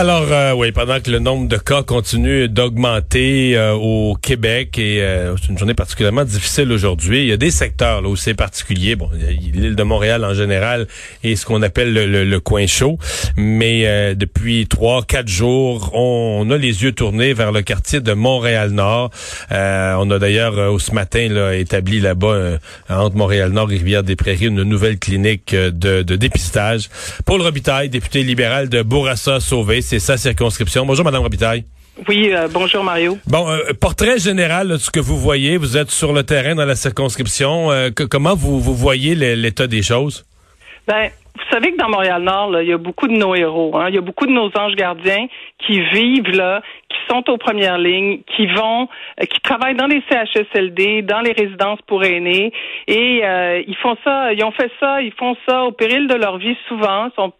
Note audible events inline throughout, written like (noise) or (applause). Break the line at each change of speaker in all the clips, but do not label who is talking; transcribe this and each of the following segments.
Alors, euh, oui, pendant que le nombre de cas continue d'augmenter euh, au Québec et euh, c'est une journée particulièrement difficile aujourd'hui, il y a des secteurs là, où c'est particulier. Bon, l'île de Montréal en général et ce qu'on appelle le, coin chaud, mais depuis trois, quatre jours, on, a les yeux tournés vers le quartier de Montréal-Nord. on a d'ailleurs ce matin là, établi là-bas entre Montréal-Nord et Rivière-des-Prairies une nouvelle clinique de, de dépistage. Paul Robitaille, député libéral de Bourassa-Sauvé c'est sa circonscription. Bonjour, Madame Robitaille.
Oui, euh, bonjour Mario.
Bon, euh, portrait général de ce que vous voyez. Vous êtes sur le terrain dans la circonscription. Euh, comment vous, vous voyez l'état des choses?
Ben, vous savez que dans Montréal-Nord, il y a beaucoup de nos héros. Hein? Il y a beaucoup de nos anges gardiens qui vivent là, qui sont aux premières lignes, qui vont, qui travaillent dans les CHSLD, dans les résidences pour aînés, et ils font ça, ils ont fait ça, ils font ça au péril de leur vie souvent, sont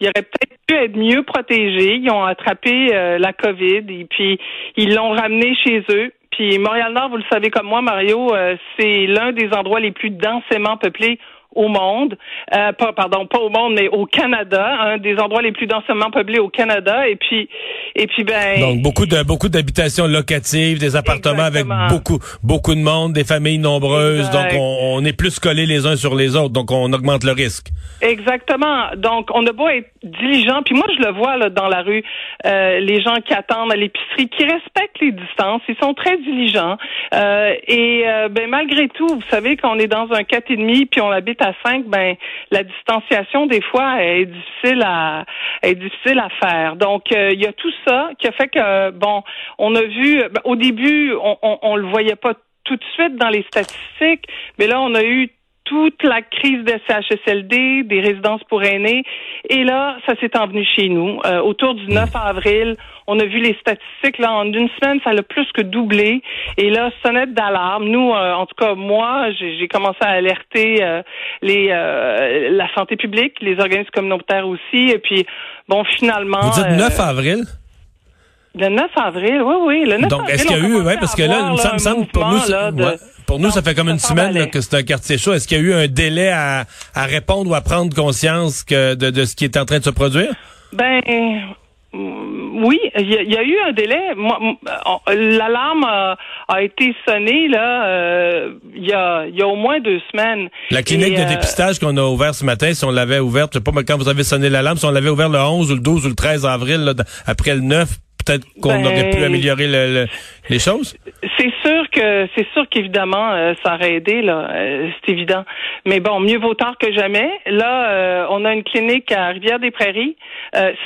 ils auraient peut-être pu être mieux protégés. Ils ont attrapé euh, la COVID et puis ils l'ont ramené chez eux. Puis Montréal-Nord, vous le savez comme moi, Mario, euh, c'est l'un des endroits les plus densément peuplés au monde, euh, pas, pardon, pas au monde, mais au Canada, un des endroits les plus densément peuplés au Canada. Et puis, et puis ben.
Donc beaucoup de beaucoup d'habitations locatives, des appartements avec beaucoup beaucoup de monde, des familles nombreuses. Donc on, on, est plus collés les uns sur les autres, donc on augmente le risque.
Exactement. Donc on a beau être diligent, puis moi je le vois là dans la rue, euh, les gens qui attendent à l'épicerie, qui respectent les distances, ils sont très diligents. Euh, et euh, ben malgré tout, vous savez qu'on est dans un quatre et demi, puis on habite à 5, ben la distanciation des fois est difficile à est difficile à faire. Donc euh, il y a tout ça qui a fait que bon, on a vu ben, au début on, on, on le voyait pas tout de suite dans les statistiques, mais là on a eu toute la crise des CHSLD, des résidences pour aînés. Et là, ça s'est envenu chez nous. Euh, autour du 9 avril, on a vu les statistiques. Là, en une semaine, ça a plus que doublé. Et là, sonnette d'alarme. Nous, euh, en tout cas, moi, j'ai commencé à alerter euh, les la santé publique, les organismes communautaires aussi. Et puis, bon, finalement...
Vous dites 9 avril?
Le 9 avril, oui, oui. Le 9
Donc, est-ce qu'il y a eu, ouais, parce que là, ça me semble, pour nous, pour nous, ça fait comme une semaine que c'est un quartier chaud. Est-ce qu'il y a eu un délai à, à répondre ou à prendre conscience que de, de ce qui est en train de se produire?
Ben, oui, il y, a eu un délai. L'alarme a, été sonnée là euh, il y, a, y a au moins deux semaines.
La clinique de euh, dépistage qu'on a ouverte ce matin, si on l'avait ouverte, je sais pas, quand vous avez sonné l'alarme, si on l'avait ouvert le 11 ou le 12 ou le 13 avril, là, après le 9, peut-être qu'on aurait pu ben, améliorer le, les choses?
C'est sûr que c'est sûr qu'évidemment euh, ça aurait aidé là, euh, c'est évident. Mais bon, mieux vaut tard que jamais. Là, euh, on a une clinique à Rivière-des-Prairies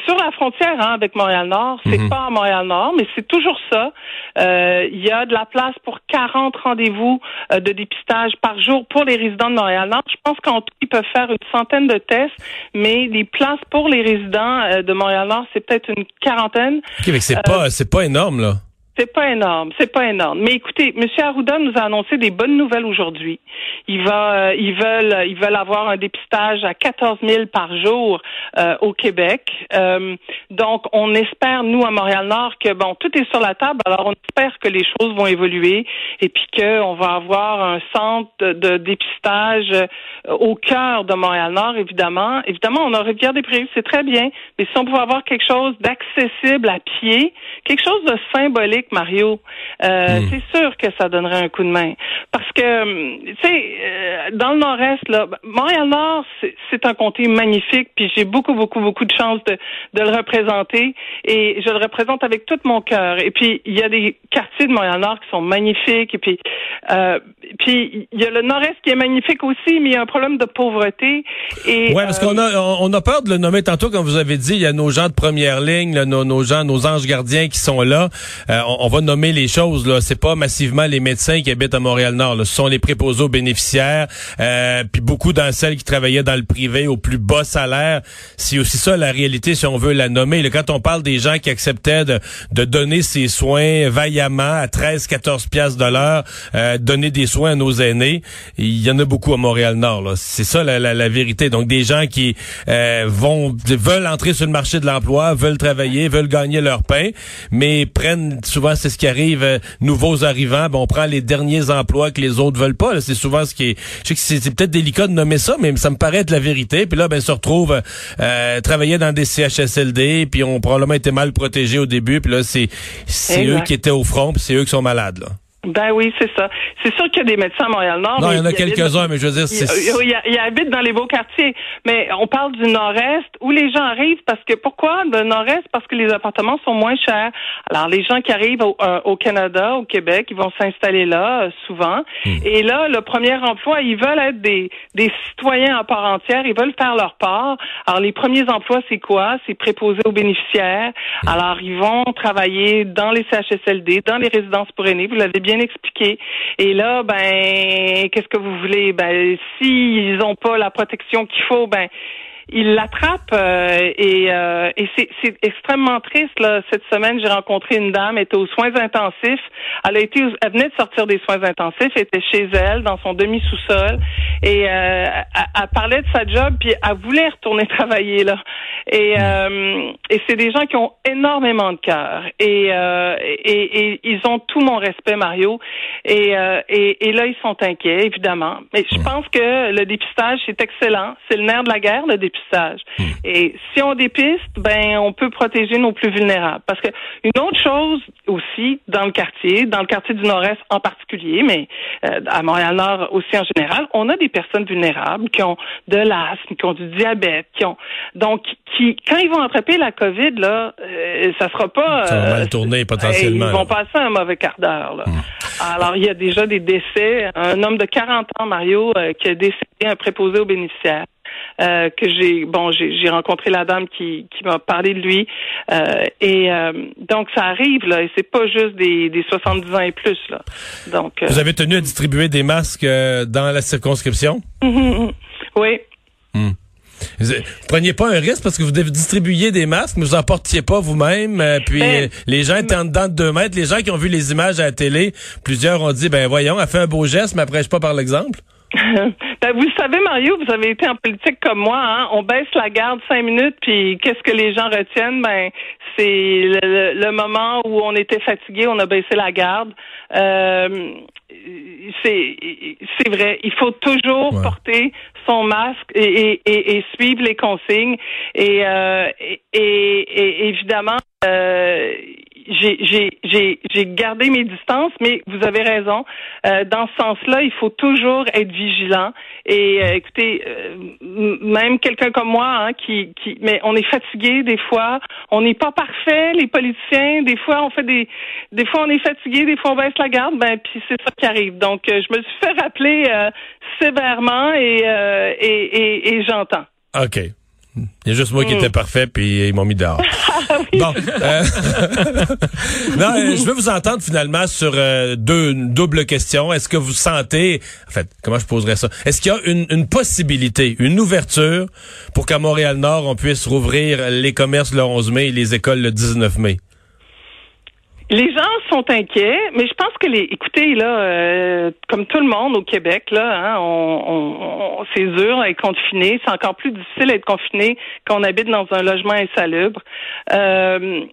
sur la frontière hein, avec Montréal-Nord. C'est mhm. pas à Montréal-Nord, mais c'est toujours ça. Il y a de la place pour 40 rendez-vous de dépistage par jour pour les résidents de Montréal-Nord. Je pense qu'en tout, ils peuvent faire une centaine de tests, mais les places pour les résidents de Montréal-Nord, c'est peut-être une quarantaine.
OK, mais c'est pas c'est pas énorme là.
C'est pas énorme, c'est pas énorme. Mais écoutez, M. Arruda nous a annoncé des bonnes nouvelles aujourd'hui. Il va, euh, ils veulent, ils veulent avoir un dépistage à 14 000 par jour euh, au Québec. Euh, donc, on espère nous à Montréal-Nord que bon, tout est sur la table. Alors, on espère que les choses vont évoluer et puis qu'on va avoir un centre de, dépistage au cœur de Montréal-Nord. Évidemment, évidemment, on a Rivière-des-Prairies, c'est très bien. Mais si on pouvait avoir quelque chose d'accessible à pied, quelque chose de symbolique Mario, euh, hmm. c'est sûr que ça donnerait un coup de main. Parce que, hum, tu sais, euh, dans le nord-est, là, Montréal-Nord, c'est un comté magnifique, puis j'ai beaucoup, beaucoup, beaucoup de chance de, de le représenter, et je le représente avec tout mon cœur. Et puis, il y a des quartiers de Montréal-Nord qui sont magnifiques, et puis, euh, puis il y a le nord-est qui est magnifique aussi, mais il y a un problème de pauvreté. Et,
ouais, parce qu'on a, on a peur de le nommer tantôt, comme vous avez dit, il y a nos gens de première ligne, nos, nos gens, nos anges gardiens qui sont là on, va nommer les choses. Là, c'est pas massivement les médecins qui habitent à Montréal-Nord. Ce sont les préposés aux bénéficiaires, euh, puis beaucoup dans celles qui travaillaient dans le privé au plus bas salaire. C'est aussi ça la réalité, si on veut la nommer. Quand on parle des gens qui acceptaient de, donner ces soins vaillamment à 13, 14 piastres de l'heure, euh, donner des soins à nos aînés, il y en a beaucoup à Montréal-Nord. C'est ça la, la, la, vérité. Donc des gens qui euh, vont veulent entrer sur le marché de l'emploi, veulent travailler, veulent gagner leur pain, mais prennent souvent c'est ce qui arrive euh, nouveaux arrivants, ben, on prend les derniers emplois que les autres veulent pas. C'est souvent ce qui est. Je sais que c'est peut-être délicat de nommer ça, mais ça me paraît être la vérité. Puis là, ben se retrouve euh, travailler dans des CHSLD, puis on probablement été mal protégés au début, puis là c'est c'est eux qui étaient au front, puis c'est eux qui sont malades là.
Ben oui, c'est ça. C'est sûr qu'il y a des médecins à Montréal-Nord.
Non, il y en a quelques-uns, mais je veux dire, c'est...
Il, il, habite dans les beaux quartiers. Mais on parle du nord-est où les gens arrivent parce que, pourquoi le nord-est? Parce que les appartements sont moins chers. Alors, les gens qui arrivent au, euh, Canada, au Québec, ils vont s'installer là, euh, souvent. Hmm. Et là, le premier emploi, ils veulent être des, des citoyens à part entière. Ils veulent faire leur part. Alors, les premiers emplois, c'est quoi? C'est préposé aux bénéficiaires. Hmm. Alors, ils vont travailler dans les CHSLD, dans les résidences pour aînés. Vous l'avez bien expliqué. Et là, ben, qu'est-ce que vous voulez? Ben, s'ils n'ont pas la protection qu'il faut, ben, il l'attrape euh, et, euh, c'est extrêmement triste. Cette semaine, j'ai rencontré une dame, elle était aux soins intensifs. Elle a été, elle venait de sortir des soins intensifs, elle était chez elle dans son demi sous-sol et euh, elle, parlait de sa job puis elle voulait retourner (laughs) travailler là. Et, euh, et c'est des gens qui ont énormément de cœur et, et, et, ils ont tout mon respect, Mario. Et, et, et là, ils sont inquiets, évidemment. Mais je pense que le dépistage c'est excellent. C'est le nerf de la guerre, le dépistage Hmm. Et si on dépiste, ben on peut protéger nos plus vulnérables. Parce que une autre chose aussi dans le quartier, dans le quartier du Nord-Est en particulier, mais euh, à Montréal-Nord aussi en général, on a des personnes vulnérables qui ont de l'asthme, qui ont du diabète, qui ont donc qui quand ils vont attraper la COVID là, euh, ça sera pas
ça va mal euh, tourner potentiellement.
Ils vont passer un mauvais quart d'heure là. Hmm. Alors il y a déjà des décès. Un homme de 40 ans, Mario, qui a décédé un préposé aux bénéficiaires. Euh, que j'ai bon j'ai rencontré la dame qui, qui m'a parlé de lui euh, et euh, donc ça arrive là et c'est pas juste des, des 70 ans et plus là donc
vous avez tenu à distribuer des masques dans la circonscription? (laughs)
Oui
hmm. Vous preniez pas un risque parce que vous distribuiez des masques, mais vous en portiez pas vous-même. puis ben, les gens étaient en dedans de deux mètres. Les gens qui ont vu les images à la télé, plusieurs ont dit, ben voyons, elle fait un beau geste, mais après je pas par l'exemple? (laughs)
ben, vous savez, Mario, vous avez été en politique comme moi. Hein? On baisse la garde cinq minutes, puis qu'est-ce que les gens retiennent? Ben, c'est le, moment où on était fatigué, on a baissé la garde. Euh, c'est c'est vrai. Il faut toujours porter son masque et, et, et, suivre les consignes. Et, euh, et, évidemment, euh, j'ai gardé mes distances, mais vous avez raison. Euh, dans ce sens-là, il faut toujours être vigilant. Et euh, écoutez, euh, même quelqu'un comme moi, hein, qui, qui, mais on est fatigué des fois. On n'est pas parfait, les politiciens. Des fois, on fait des, des fois on est fatigué, des fois on baisse la garde. Ben puis c'est ça qui arrive. Donc, je me suis fait rappeler sévèrement et, et, et, et j'entends.
OK. Il y a juste moi qui mm. étais parfait, puis ils m'ont mis dehors. (laughs)
Ah bon. Euh, (laughs)
non, euh, je veux vous entendre finalement sur euh, deux une double question. Est-ce que vous sentez, en fait, comment je poserais ça? Est-ce qu'il y a une, une, possibilité, une ouverture pour qu'à Montréal-Nord on puisse rouvrir les commerces le 11 mai et les écoles le 19 mai?
Les gens sont inquiets, mais je pense que les, écoutez là, euh, comme tout le monde au Québec là, hein, on, on, c'est dur d'être confiné. C'est encore plus difficile d'être confiné quand on habite dans un logement insalubre. Euh,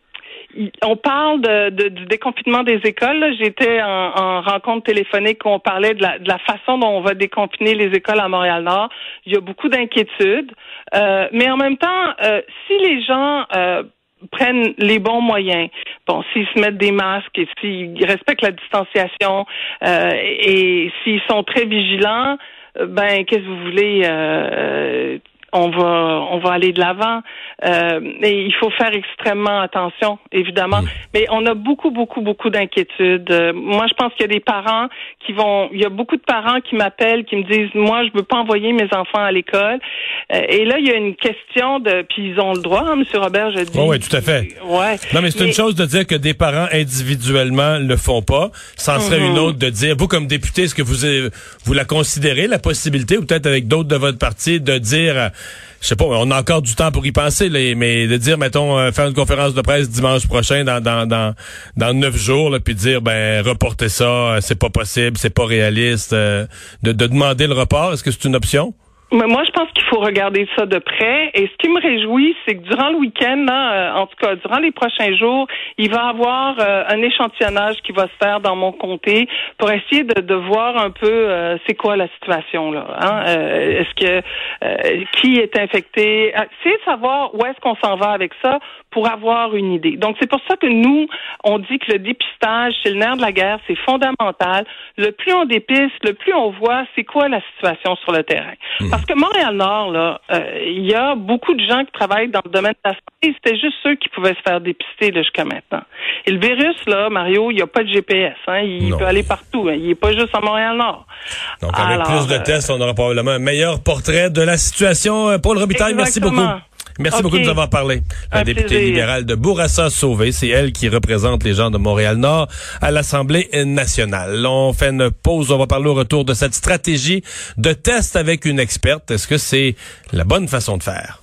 on parle de, du déconfinement des écoles. J'étais en, rencontre téléphonique où on parlait de la, de la, façon dont on va déconfiner les écoles à Montréal-Nord. Il y a beaucoup d'inquiétudes. Euh, mais en même temps, euh, si les gens euh, prennent les bons moyens. Bon, s'ils se mettent des masques et s'ils respectent la distanciation euh, et s'ils sont très vigilants, euh, ben qu'est-ce que vous voulez euh, on va on va aller de l'avant. Euh, et il faut faire extrêmement attention, évidemment.
Mm.
Mais on a beaucoup, beaucoup, beaucoup d'inquiétudes. Euh, moi, je pense qu'il y a des parents qui vont. Il y a beaucoup de parents qui m'appellent, qui me disent moi, je veux pas envoyer mes enfants à l'école. Euh, et là, il y a une question de. Puis ils ont le droit, hein, Monsieur Robert, je dis.
Oh, oui, tout à fait.
Ouais.
Non, mais c'est une chose de dire que des parents individuellement le font pas. Ça en serait une autre de dire, vous comme député, est-ce que vous euh, vous la considérez la possibilité, ou peut-être avec d'autres de votre parti, de dire, je sais pas, on a encore du temps pour y penser, mais de dire, mettons, euh, faire une conférence de presse dimanche prochain dans dans dans, dans neuf jours, là, puis dire, ben reporter ça, euh, c'est pas possible, c'est pas réaliste, euh, de, de demander le report, est-ce que c'est une option?
Mais moi, je pense qu'il faut regarder ça de près. Et ce qui me réjouit, c'est que durant le week-end, là, euh, en tout cas, durant les prochains jours, il va y avoir euh, un échantillonnage qui va se faire dans mon comté pour essayer de, de voir un peu euh, c'est quoi la situation là. Hein? Euh, est-ce que euh, qui est infecté? Euh, Essayer de savoir où est-ce qu'on s'en va avec ça pour avoir une idée. Donc c'est pour ça que nous, on dit que le dépistage, c'est le nerf de la guerre, c'est fondamental. Le plus on dépiste, le plus on voit c'est quoi la situation sur le terrain. Parce que Montréal-Nord, là, euh, il y a beaucoup de gens qui travaillent dans le domaine de la santé. C'était juste ceux qui pouvaient se faire dépister jusqu'à maintenant. Et le virus, là, Mario, il n'y a pas de GPS. Hein, il
Non.
peut aller partout. hein, il n'est pas juste à Montréal-Nord.
Donc, avec
Alors,
plus de
euh,
tests, on aura probablement un meilleur portrait de la situation. Euh, Paul Robitaille, merci beaucoup. Merci beaucoup de nous avoir parlé. La
Un
députée
plaisir.
libérale de Bourassa Sauvé, c'est elle qui représente les gens de Montréal-Nord à l'Assemblée nationale. On fait une pause, on va parler au retour de cette stratégie de test avec une experte. Est-ce que c'est la bonne façon de faire?